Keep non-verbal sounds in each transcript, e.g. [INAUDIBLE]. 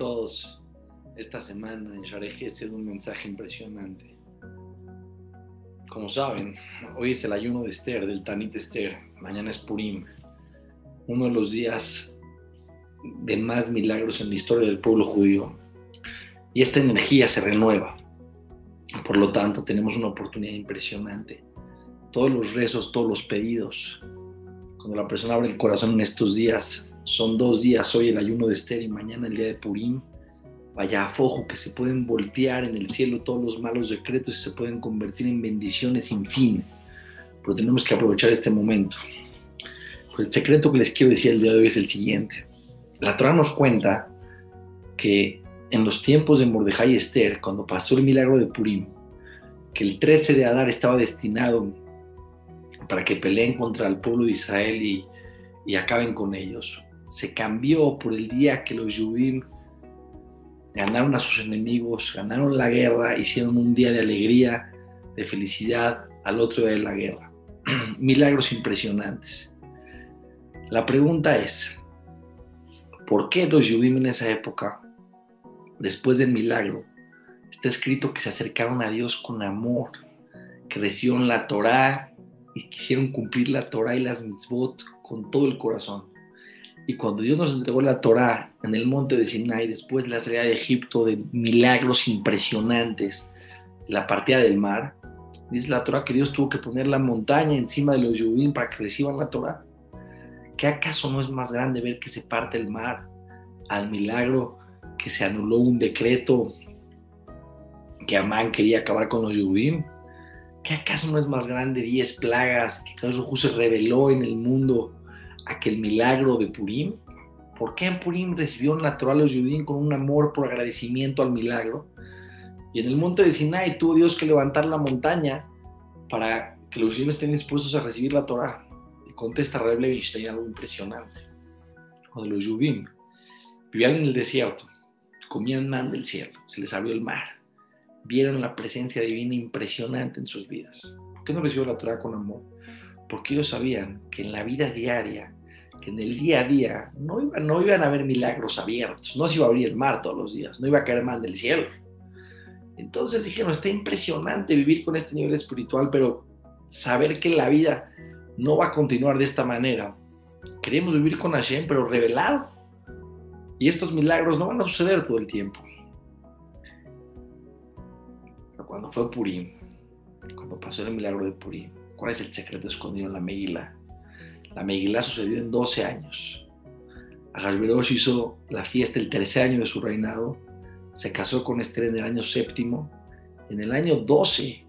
todos. Esta semana en Shareje ha sido un mensaje impresionante. Como saben, hoy es el ayuno de Esther, del Tanit Esther. Mañana es Purim, uno de los días de más milagros en la historia del pueblo judío. Y esta energía se renueva. Por lo tanto, tenemos una oportunidad impresionante. Todos los rezos, todos los pedidos, cuando la persona abre el corazón en estos días, son dos días, hoy el ayuno de Esther y mañana el día de Purim. Vaya a fojo que se pueden voltear en el cielo todos los malos decretos y se pueden convertir en bendiciones sin fin. Pero tenemos que aprovechar este momento. El secreto que les quiero decir el día de hoy es el siguiente. La Torah nos cuenta que en los tiempos de Mordejai y Esther, cuando pasó el milagro de Purim, que el 13 de Adar estaba destinado para que peleen contra el pueblo de Israel y acaben con ellos se cambió por el día que los Yudim ganaron a sus enemigos, ganaron la guerra, hicieron un día de alegría, de felicidad al otro día de la guerra. [CLEARS THROAT] Milagros impresionantes. La pregunta es, ¿por qué los Yudim en esa época, después del milagro, está escrito que se acercaron a Dios con amor, que recibieron la Torá y quisieron cumplir la Torá y las mitzvot con todo el corazón? Y cuando Dios nos entregó la Torá en el monte de Sinai, después de la salida de Egipto, de milagros impresionantes, la partida del mar, dice la Torá que Dios tuvo que poner la montaña encima de los Yudín para que reciban la Torá. ¿Qué acaso no es más grande ver que se parte el mar al milagro que se anuló un decreto que Amán quería acabar con los Yudín? ¿Qué acaso no es más grande 10 plagas que Dios se reveló en el mundo aquel milagro de Purim? ¿Por qué en Purim recibió natural los judíos con un amor por agradecimiento al milagro? Y en el monte de Sinai tuvo Dios que levantar la montaña para que los judíos estén dispuestos a recibir la Torah. Y contesta Rebbe Levinstein algo impresionante. Cuando los judíos vivían en el desierto, comían man del cielo, se les abrió el mar, vieron la presencia divina impresionante en sus vidas. ¿Por qué no recibió la Torah con amor? Porque ellos sabían que en la vida diaria que en el día a día no, iba, no iban a haber milagros abiertos, no se iba a abrir el mar todos los días, no iba a caer mal del cielo. Entonces dijeron, está impresionante vivir con este nivel espiritual, pero saber que la vida no va a continuar de esta manera. Queremos vivir con Hashem, pero revelado. Y estos milagros no van a suceder todo el tiempo. Pero cuando fue Purim, cuando pasó el milagro de Purim, ¿cuál es el secreto escondido en la Megillah? La Megilá sucedió en 12 años. Ahasverosh hizo la fiesta el tercer año de su reinado, se casó con Esther en el año séptimo. En el año 12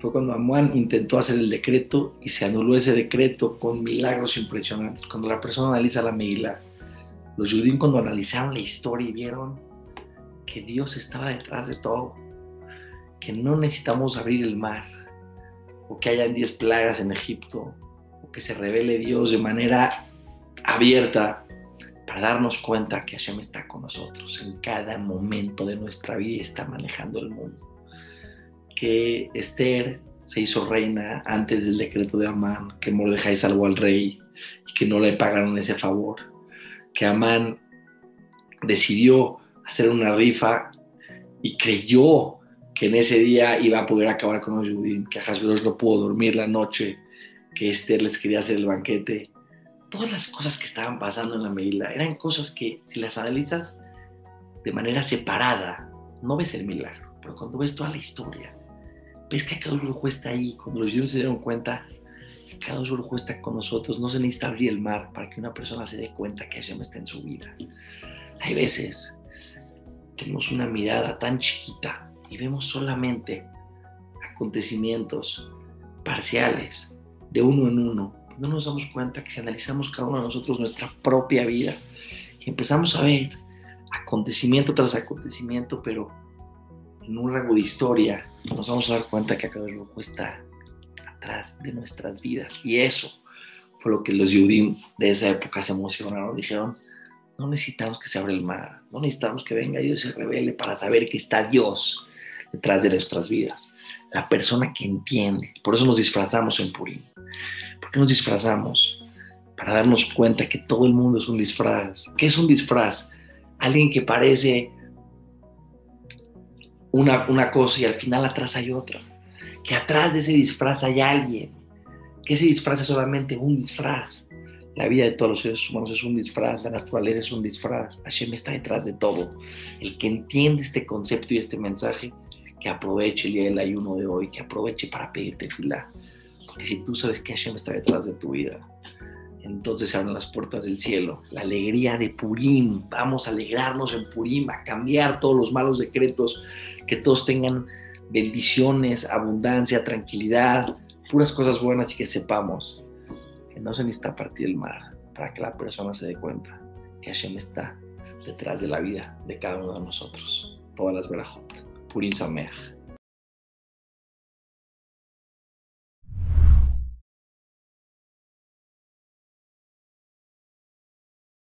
fue cuando Amán intentó hacer el decreto y se anuló ese decreto con milagros impresionantes. Cuando la persona analiza la Megilá, los judíos cuando analizaron la historia y vieron que Dios estaba detrás de todo, que no necesitamos abrir el mar, o que hayan 10 plagas en Egipto, que se revele Dios de manera abierta para darnos cuenta que Hashem está con nosotros en cada momento de nuestra vida y está manejando el mundo. Que Esther se hizo reina antes del decreto de Amán, que Mordejai salvó al rey y que no le pagaron ese favor. Que Amán decidió hacer una rifa y creyó que en ese día iba a poder acabar con los judíos, que Ahasverosh no pudo dormir la noche que Esther les quería hacer el banquete, todas las cosas que estaban pasando en la Megilá eran cosas que si las analizas de manera separada, no ves el milagro, pero cuando ves toda la historia, ves que cada uno está ahí, cuando los judíos se dieron cuenta cada uno está con nosotros, no se necesita abrir el mar para que una persona se dé cuenta que Hashem está en su vida. Hay veces tenemos una mirada tan chiquita y vemos solamente acontecimientos parciales de uno en uno, no nos damos cuenta que si analizamos cada uno de nosotros nuestra propia vida empezamos a ver acontecimiento tras acontecimiento, pero en un rango de historia, nos vamos a dar cuenta que cada uno está atrás de nuestras vidas. Y eso fue lo que los judíos de esa época se emocionaron. Dijeron, no necesitamos que se abra el mar, no necesitamos que venga Dios y se revele para saber que está Dios detrás de nuestras vidas. La persona que entiende. Por eso nos disfrazamos en Purim. ¿Por qué nos disfrazamos? Para darnos cuenta que todo el mundo es un disfraz. ¿Qué es un disfraz? alguien que parece una, una cosa y al final atrás hay otra, que atrás de ese disfraz hay alguien, que ese disfraz es solamente un disfraz. La vida de todos los seres humanos es un disfraz, la naturaleza es un disfraz, Hashem está detrás de todo. El que entiende este concepto y este mensaje, que aproveche el día del ayuno de hoy, que aproveche para pedirte fila. Porque si tú sabes que Hashem está detrás de tu vida, entonces se abren las puertas del cielo. La alegría de Purim. Vamos a alegrarnos en Purim, a cambiar todos los malos decretos, que todos tengan bendiciones, abundancia, tranquilidad, puras cosas buenas y que sepamos que no se necesita partir el mar para que la persona se dé cuenta que Hashem está detrás de la vida de cada uno de nosotros. Todas las verajot. Purim Sameach.